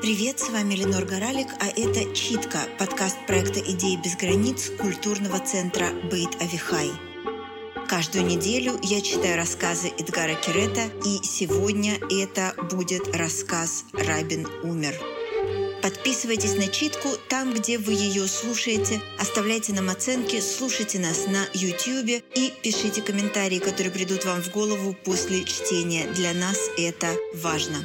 Привет, с вами Ленор Горалик, а это «Читка» — подкаст проекта «Идеи без границ» культурного центра «Бейт Авихай». Каждую неделю я читаю рассказы Эдгара Кирета, и сегодня это будет рассказ «Рабин умер». Подписывайтесь на читку там, где вы ее слушаете, оставляйте нам оценки, слушайте нас на YouTube и пишите комментарии, которые придут вам в голову после чтения. Для нас это важно.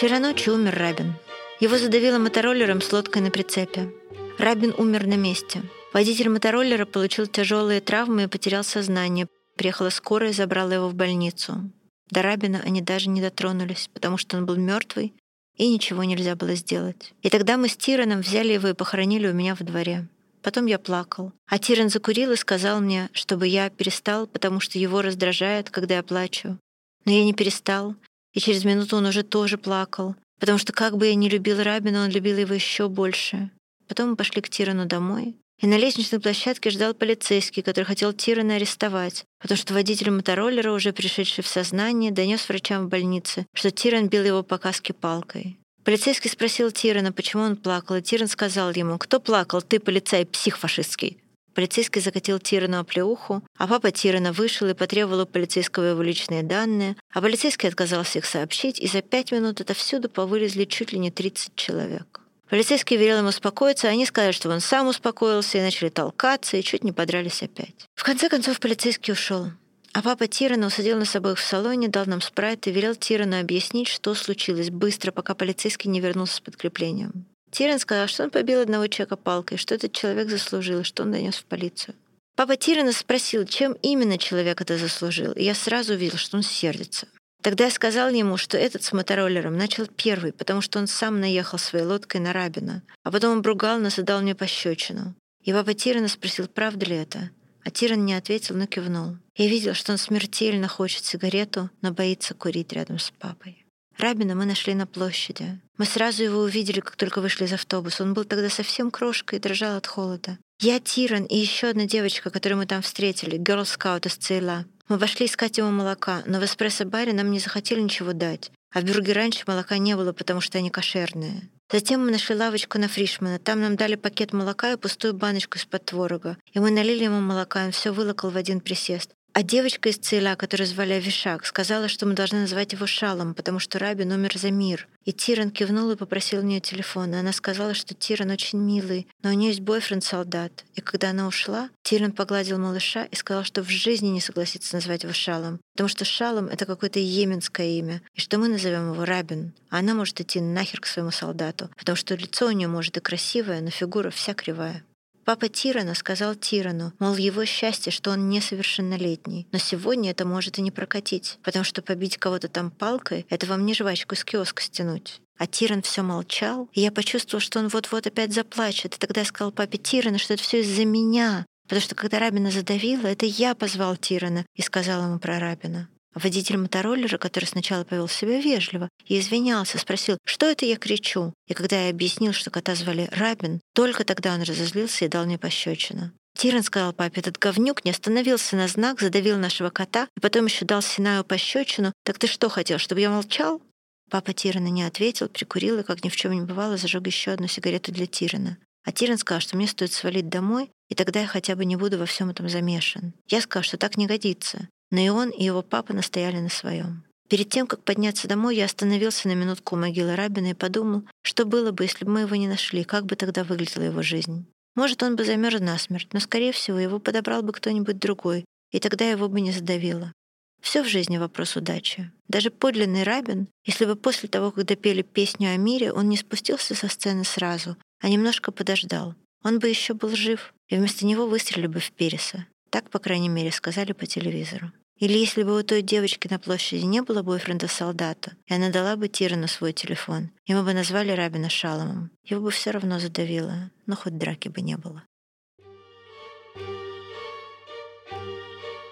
Вчера ночью умер Рабин. Его задавило мотороллером с лодкой на прицепе. Рабин умер на месте. Водитель мотороллера получил тяжелые травмы и потерял сознание. Приехала скорая и забрала его в больницу. До Рабина они даже не дотронулись, потому что он был мертвый, и ничего нельзя было сделать. И тогда мы с Тираном взяли его и похоронили у меня во дворе. Потом я плакал. А Тиран закурил и сказал мне, чтобы я перестал, потому что его раздражает, когда я плачу. Но я не перестал, и через минуту он уже тоже плакал, потому что как бы я не любил Рабина, он любил его еще больше. Потом мы пошли к Тирану домой, и на лестничной площадке ждал полицейский, который хотел Тирана арестовать, потому что водитель мотороллера, уже пришедший в сознание, донес врачам в больнице, что Тиран бил его по каске палкой. Полицейский спросил Тирана, почему он плакал, и Тиран сказал ему, «Кто плакал? Ты, полицай, псих фашистский». Полицейский закатил Тирану оплеуху, а папа Тирана вышел и потребовал у полицейского его личные данные, а полицейский отказался их сообщить, и за пять минут отовсюду повылезли чуть ли не 30 человек. Полицейский велел ему успокоиться, а они сказали, что он сам успокоился, и начали толкаться, и чуть не подрались опять. В конце концов полицейский ушел. А папа Тирана усадил нас обоих в салоне, дал нам спрайт и велел Тирану объяснить, что случилось быстро, пока полицейский не вернулся с подкреплением. Тиран сказал, что он побил одного человека палкой, что этот человек заслужил, что он донес в полицию. Папа Тирана спросил, чем именно человек это заслужил, и я сразу увидел, что он сердится. Тогда я сказал ему, что этот с мотороллером начал первый, потому что он сам наехал своей лодкой на Рабина, а потом он бругал нас и дал мне пощечину. И папа Тирана спросил, правда ли это. А Тиран не ответил, но кивнул. Я видел, что он смертельно хочет сигарету, но боится курить рядом с папой. Рабина мы нашли на площади. Мы сразу его увидели, как только вышли из автобуса. Он был тогда совсем крошкой и дрожал от холода. Я, Тиран и еще одна девочка, которую мы там встретили, герл-скаут из Цейла. Мы вошли искать ему молока, но в эспрессо-баре нам не захотели ничего дать. А в бюрге раньше молока не было, потому что они кошерные. Затем мы нашли лавочку на Фришмана. Там нам дали пакет молока и пустую баночку из-под творога. И мы налили ему молока, и он все вылокал в один присест. А девочка из Цейла, которую звали Авишак, сказала, что мы должны назвать его Шалом, потому что Рабин умер за мир. И Тиран кивнул и попросил у нее телефон. И она сказала, что Тиран очень милый, но у нее есть бойфренд-солдат. И когда она ушла, Тиран погладил малыша и сказал, что в жизни не согласится назвать его Шалом, потому что Шалом — это какое-то йеменское имя, и что мы назовем его Рабин. А она может идти нахер к своему солдату, потому что лицо у нее может и красивое, но фигура вся кривая. Папа Тирана сказал Тирану, мол, его счастье, что он несовершеннолетний. Но сегодня это может и не прокатить, потому что побить кого-то там палкой — это вам не жвачку с киоска стянуть. А Тиран все молчал, и я почувствовал, что он вот-вот опять заплачет. И тогда я сказал папе Тирана, что это все из-за меня, потому что когда Рабина задавила, это я позвал Тирана и сказал ему про Рабина. Водитель мотороллера, который сначала повел себя вежливо и извинялся, спросил, что это я кричу. И когда я объяснил, что кота звали Рабин, только тогда он разозлился и дал мне пощечину. Тиран сказал папе, этот говнюк не остановился на знак, задавил нашего кота, и потом еще дал Синаю пощечину. Так ты что хотел, чтобы я молчал? Папа Тирана не ответил, прикурил и, как ни в чем не бывало, зажег еще одну сигарету для Тирана. А Тиран сказал, что мне стоит свалить домой, и тогда я хотя бы не буду во всем этом замешан. Я сказал, что так не годится. Но и он, и его папа настояли на своем. Перед тем, как подняться домой, я остановился на минутку у могилы Рабина и подумал, что было бы, если бы мы его не нашли, как бы тогда выглядела его жизнь. Может, он бы замерз насмерть, но, скорее всего, его подобрал бы кто-нибудь другой, и тогда его бы не задавило. Все в жизни вопрос удачи. Даже подлинный Рабин, если бы после того, как допели песню о мире, он не спустился со сцены сразу, а немножко подождал, он бы еще был жив, и вместо него выстрелили бы в Переса. Так, по крайней мере, сказали по телевизору. Или если бы у той девочки на площади не было бойфренда-солдата, и она дала бы Тирану свой телефон, и бы назвали Рабина Шаломом, его бы все равно задавило, но хоть драки бы не было.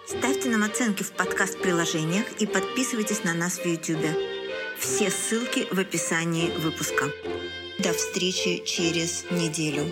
Ставьте нам оценки в подкаст-приложениях и подписывайтесь на нас в YouTube. Все ссылки в описании выпуска. До встречи через неделю.